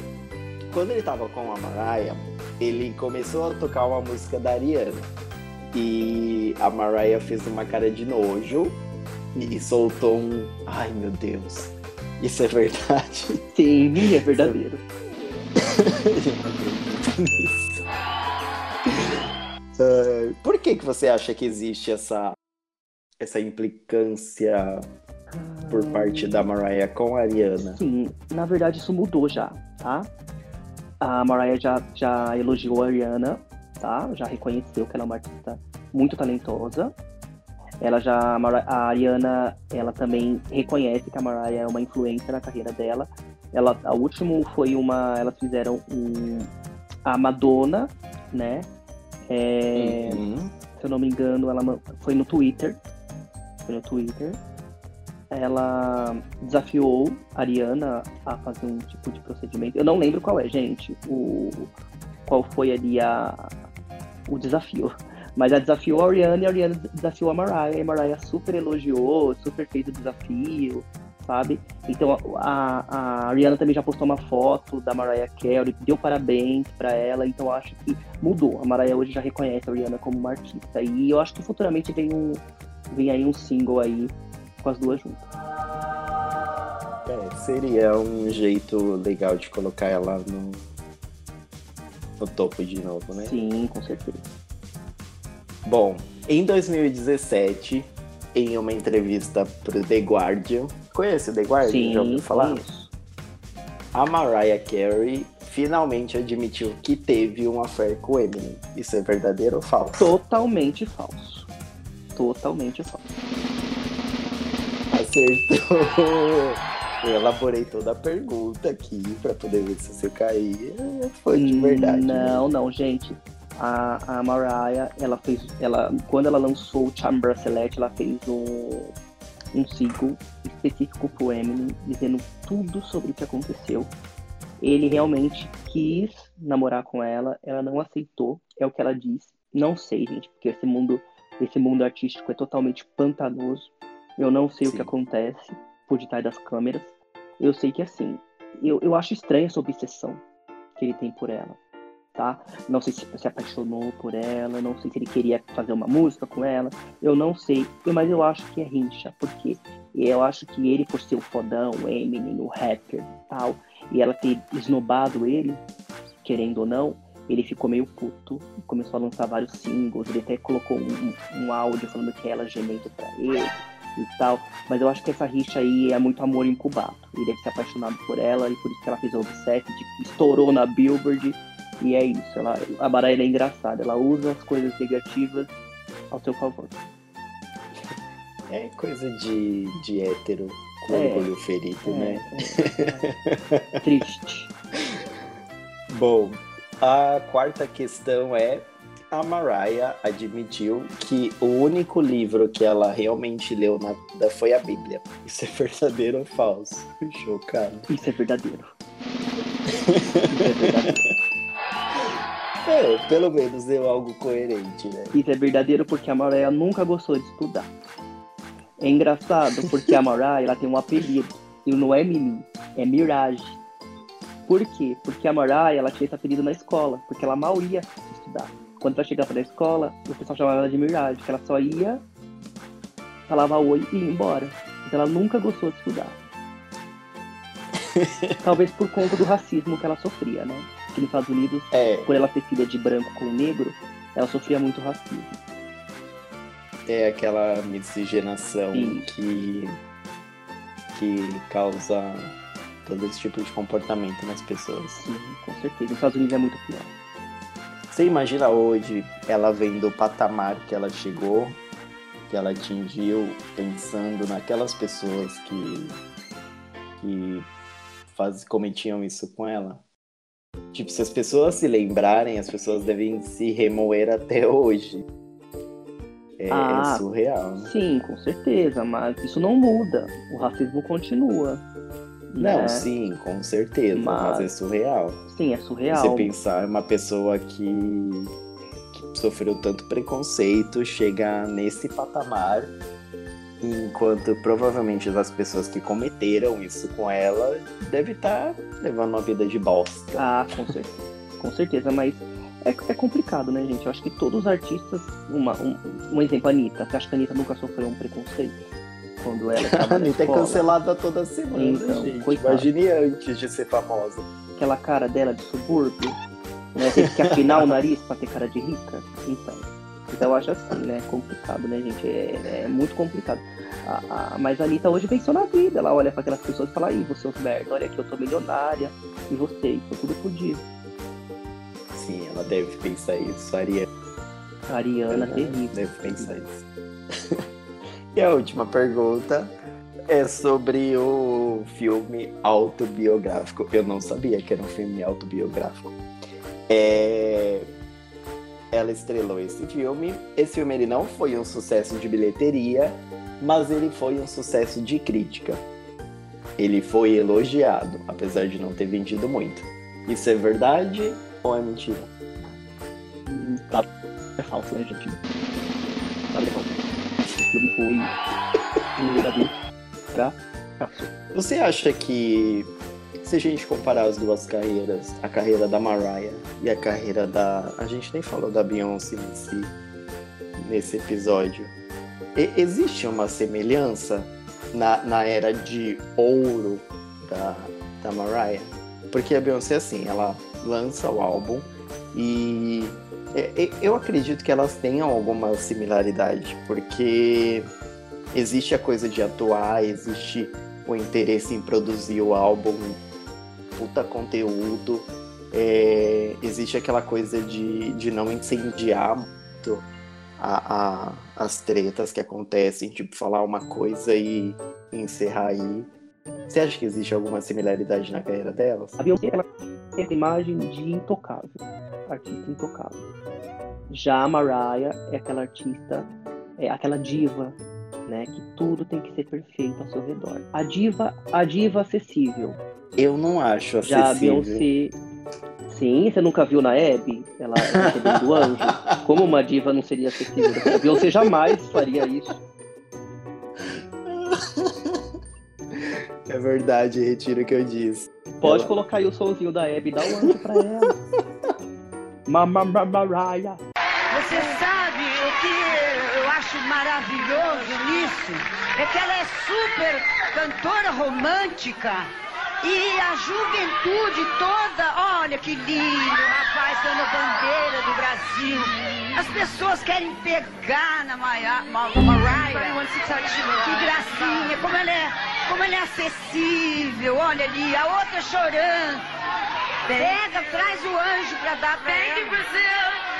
quando ele tava com a Mariah, ele começou a tocar uma música da Ariana. E a Mariah fez uma cara de nojo e soltou um. Ai meu Deus, isso é verdade. [laughs] Sim, é verdadeiro. Ah, [laughs] por que, que você acha que existe essa, essa implicância por parte da Mariah com a Ariana? Sim, na verdade isso mudou já, tá? A Mariah já, já elogiou a Ariana, tá? Já reconheceu que ela é uma artista muito talentosa. Ela já, a, Ariana, ela também reconhece que a Mariah é uma influência na carreira dela. Ela, a último foi uma, elas fizeram um, a Madonna, né? É, Uhum. se eu não me engano, ela foi no Twitter. Foi no Twitter. Ela desafiou a Ariana a fazer um tipo de procedimento. Eu não lembro qual é, gente, o, qual foi ali a, o desafio. Mas ela desafiou a Ariana e a Ariana desafiou a Mariah. E a Mariah super elogiou, super fez o desafio, sabe? Então a, a Ariana também já postou uma foto da Mariah Carey, deu parabéns para ela. Então acho que mudou. A Mariah hoje já reconhece a Ariana como uma artista. E eu acho que futuramente vem um vem aí um single aí com as duas juntas. É, seria um jeito legal de colocar ela no, no topo de novo, né? Sim, com certeza. Bom, em 2017, em uma entrevista pro The Guardian, conhece o The Guardian? Sim, Já ouviu falar? conheço. A Mariah Carey finalmente admitiu que teve um affair com o Eminem. Isso é verdadeiro ou falso? Totalmente falso. Totalmente falso. Acertou! [laughs] Eu elaborei toda a pergunta aqui pra poder ver se você cair. Foi de verdade. né? Não, não, gente. A, a Mariah, ela fez. Ela, quando ela lançou o Charm Bracelet, ela fez um, um single específico pro Eminem, dizendo tudo sobre o que aconteceu. Ele realmente quis namorar com ela, ela não aceitou, é o que ela disse. Não sei, gente, porque esse mundo, esse mundo artístico é totalmente pantanoso. Eu não sei o Sim. que acontece por detrás das câmeras. Eu sei que assim, eu, eu acho estranha essa obsessão que ele tem por ela, tá? Não sei se se apaixonou por ela, não sei se ele queria fazer uma música com ela, eu não sei, mas eu acho que é rincha, porque eu acho que ele, por ser o fodão, o Eminem, o rapper tal, e ela ter esnobado ele, querendo ou não, ele ficou meio puto e começou a lançar vários singles, ele até colocou um, um áudio falando que ela gemendo pra ele e tal, mas eu acho que essa rixa aí é muito amor incubado. Ele deve ser apaixonado por ela e por isso que ela fez o Obsessed, de- estourou na Billboard e é isso. Ela, a Mariah é engraçada, ela usa as coisas negativas ao seu favor. É coisa de, de hétero com É. orgulho ferido, né? É, é. [laughs] Triste. Bom, a quarta questão é: a Mariah admitiu que o único livro que ela realmente leu na vida foi a Bíblia. Isso é verdadeiro ou falso? Chocado. Isso é verdadeiro. Isso é verdadeiro. É, pelo menos deu algo coerente, né? Isso é verdadeiro porque a Mariah nunca gostou de estudar. É engraçado porque a Mariah ela tem um apelido. E não é Mimi, é Mirage. Por quê? Porque a Mariah ela tinha esse apelido na escola, porque ela mal ia estudar. Quando ela chegava na escola, o pessoal chamava ela de Mirage, que ela só ia, falava oi e ia embora. Então ela nunca gostou de estudar. [laughs] Talvez por conta do racismo que ela sofria, né? Que nos Estados Unidos É, por ela ser filha de branco com negro, ela sofria muito racismo. é aquela miscigenação Sim. que, que causa todo esse tipo de comportamento nas pessoas. Sim, com certeza. Nos Estados Unidos é muito pior. Você imagina hoje ela vendo o patamar que ela chegou, que ela atingiu, pensando naquelas pessoas que, que faz, cometiam isso com ela? Tipo, se as pessoas se lembrarem, as pessoas devem se remoer até hoje. É, é Ah, surreal, né? Sim, com certeza, mas isso não muda. O racismo continua. Não, né? sim, com certeza, mas, Mas- é surreal. Sim, é surreal. Você pensar uma pessoa que, que sofreu tanto preconceito chegar nesse patamar, enquanto provavelmente as pessoas que cometeram isso com ela devem estar levando uma vida de bosta. Ah, com certeza. com certeza, mas é, é complicado, né, gente? Eu acho que todos os artistas. Uma, um, um exemplo, a Anitta. Você acha que a Anitta nunca sofreu um preconceito? Quando [laughs] ela A estava na Anitta é escola? cancelada toda semana, Então, gente. coitada. Imagine antes de ser famosa. Aquela cara dela de subúrbio, né? Tem que afinar o nariz pra ter cara de rica. Então. Então eu acho assim, né? Complicado, né, gente? É, é muito complicado. A, a, mas a Anitta hoje venceu na vida. Ela olha pra aquelas pessoas e fala, ih, você é um merda, olha aqui, eu tô milionária. E você, isso tudo dia. Sim, ela deve pensar isso. A Ariana A Ariana, terrível. Deve pensar isso. E a última pergunta é sobre o filme autobiográfico. Eu não sabia que era um filme autobiográfico. É... ela estrelou esse filme. Esse filme ele não foi um sucesso de bilheteria, mas ele foi um sucesso de crítica. Ele foi elogiado, apesar de não ter vendido muito. Isso é verdade ou é mentira? Tá, é falso, né, gente? Tá filme foi fracasso. Você acha que se a gente comparar as duas carreiras, a carreira da Mariah e a carreira da. A gente nem falou da Beyoncé nesse, nesse episódio. E- existe uma semelhança na, na era de ouro da, da Mariah? Porque a Beyoncé, assim, ela lança o álbum e- eu acredito que elas tenham alguma similaridade, porque existe a coisa de atuar, existe o interesse em produzir o álbum, puta conteúdo, é, existe aquela coisa de, de não incendiar muito a, a- as tretas que acontecem, tipo, falar uma coisa e encerrar aí. Você acha que existe alguma similaridade na carreira delas? A Beyoncé, ela tem a imagem de intocável, artista intocável. Já a Mariah é aquela artista, é aquela diva, né, que tudo tem que ser perfeito ao seu redor. A diva, a diva acessível. Eu não acho Já a acessível. Beyoncé, sim, você nunca viu na Abby, ela recebendo o anjo. [laughs] Como uma diva não seria acessível? A Beyoncé jamais faria isso. É verdade, retiro o que eu disse. Pode Ela- colocar aí o somzinho da Abby, dá o anjo pra ela. [laughs] Mama Mariah. Você sabe o que eu acho maravilhoso nisso? É que ela é super cantora romântica. E a juventude toda, olha que lindo, rapaz, dando a bandeira do Brasil. As pessoas querem pegar na Maia- Ma- Mariah. Que gracinha, como ela é, como ela é acessível. Olha ali, a outra chorando. Pega, traz o anjo pra dar pra ela.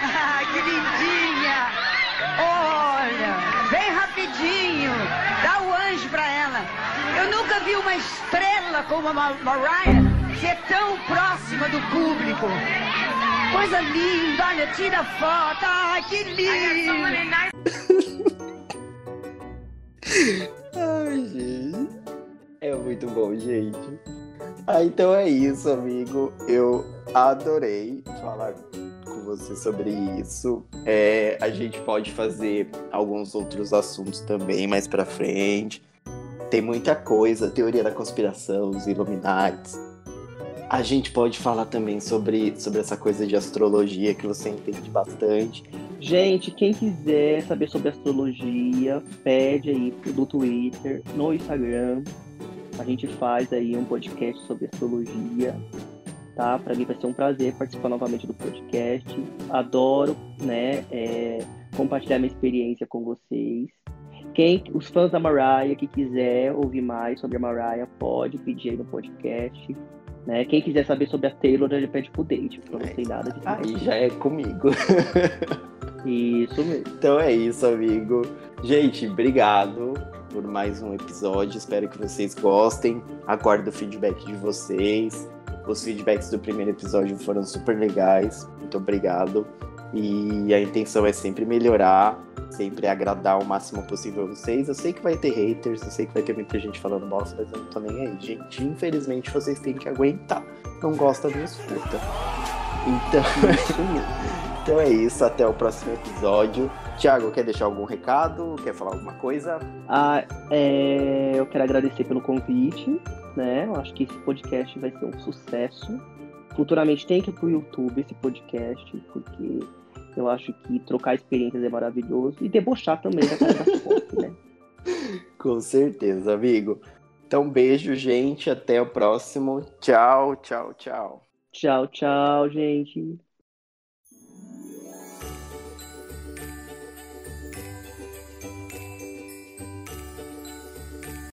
Ah, [laughs] que lindinha! Olha, vem rapidinho, dá o anjo pra ela. Eu nunca vi uma estrela como a Ma- Mariah ser tão próxima do público. Coisa linda, olha, tira foto. Ai, que lindo! [laughs] Ai, gente. É muito bom, gente. Ah, então é isso, amigo. Eu adorei falar com você sobre isso. É, a gente pode fazer alguns outros assuntos também mais pra frente. Tem muita coisa, teoria da conspiração, os Illuminati. A gente pode falar também sobre, sobre essa coisa de astrologia que você entende bastante. Gente, quem quiser saber sobre astrologia, pede aí no Twitter, no Instagram. A gente faz aí um podcast sobre astrologia, tá? Para mim vai ser um prazer participar novamente do podcast. Adoro, né, é, compartilhar minha experiência com vocês. Quem, os fãs da Mariah que quiser ouvir mais sobre a Mariah, pode pedir aí no podcast. Né? Quem quiser saber sobre a Taylor, ele pede pro Date, porque eu não sei nada de Aí já é comigo. [laughs] Isso mesmo. Então é isso, amigo. Gente, obrigado por mais um episódio. Espero que vocês gostem. Aguardo o feedback de vocês. Os feedbacks do primeiro episódio foram super legais. Muito obrigado. E a intenção é sempre melhorar, sempre agradar o máximo possível vocês. Eu sei que vai ter haters, eu sei que vai ter muita gente falando bosta, mas eu não tô nem aí, gente. Infelizmente vocês têm que aguentar. Não gosta, não escuta. Então. [laughs] Então é isso, até o próximo episódio. Tiago, quer deixar algum recado? Quer falar alguma coisa? Ah, é, eu quero agradecer pelo convite, né? Eu acho que esse podcast vai ser um sucesso. Futuramente tem que ir pro YouTube esse podcast, porque eu acho que trocar experiências é maravilhoso e debochar também da cara das pop, né? [laughs] Com certeza, amigo. Então, beijo, gente. Até o próximo. Tchau, tchau, tchau. Tchau, tchau, gente.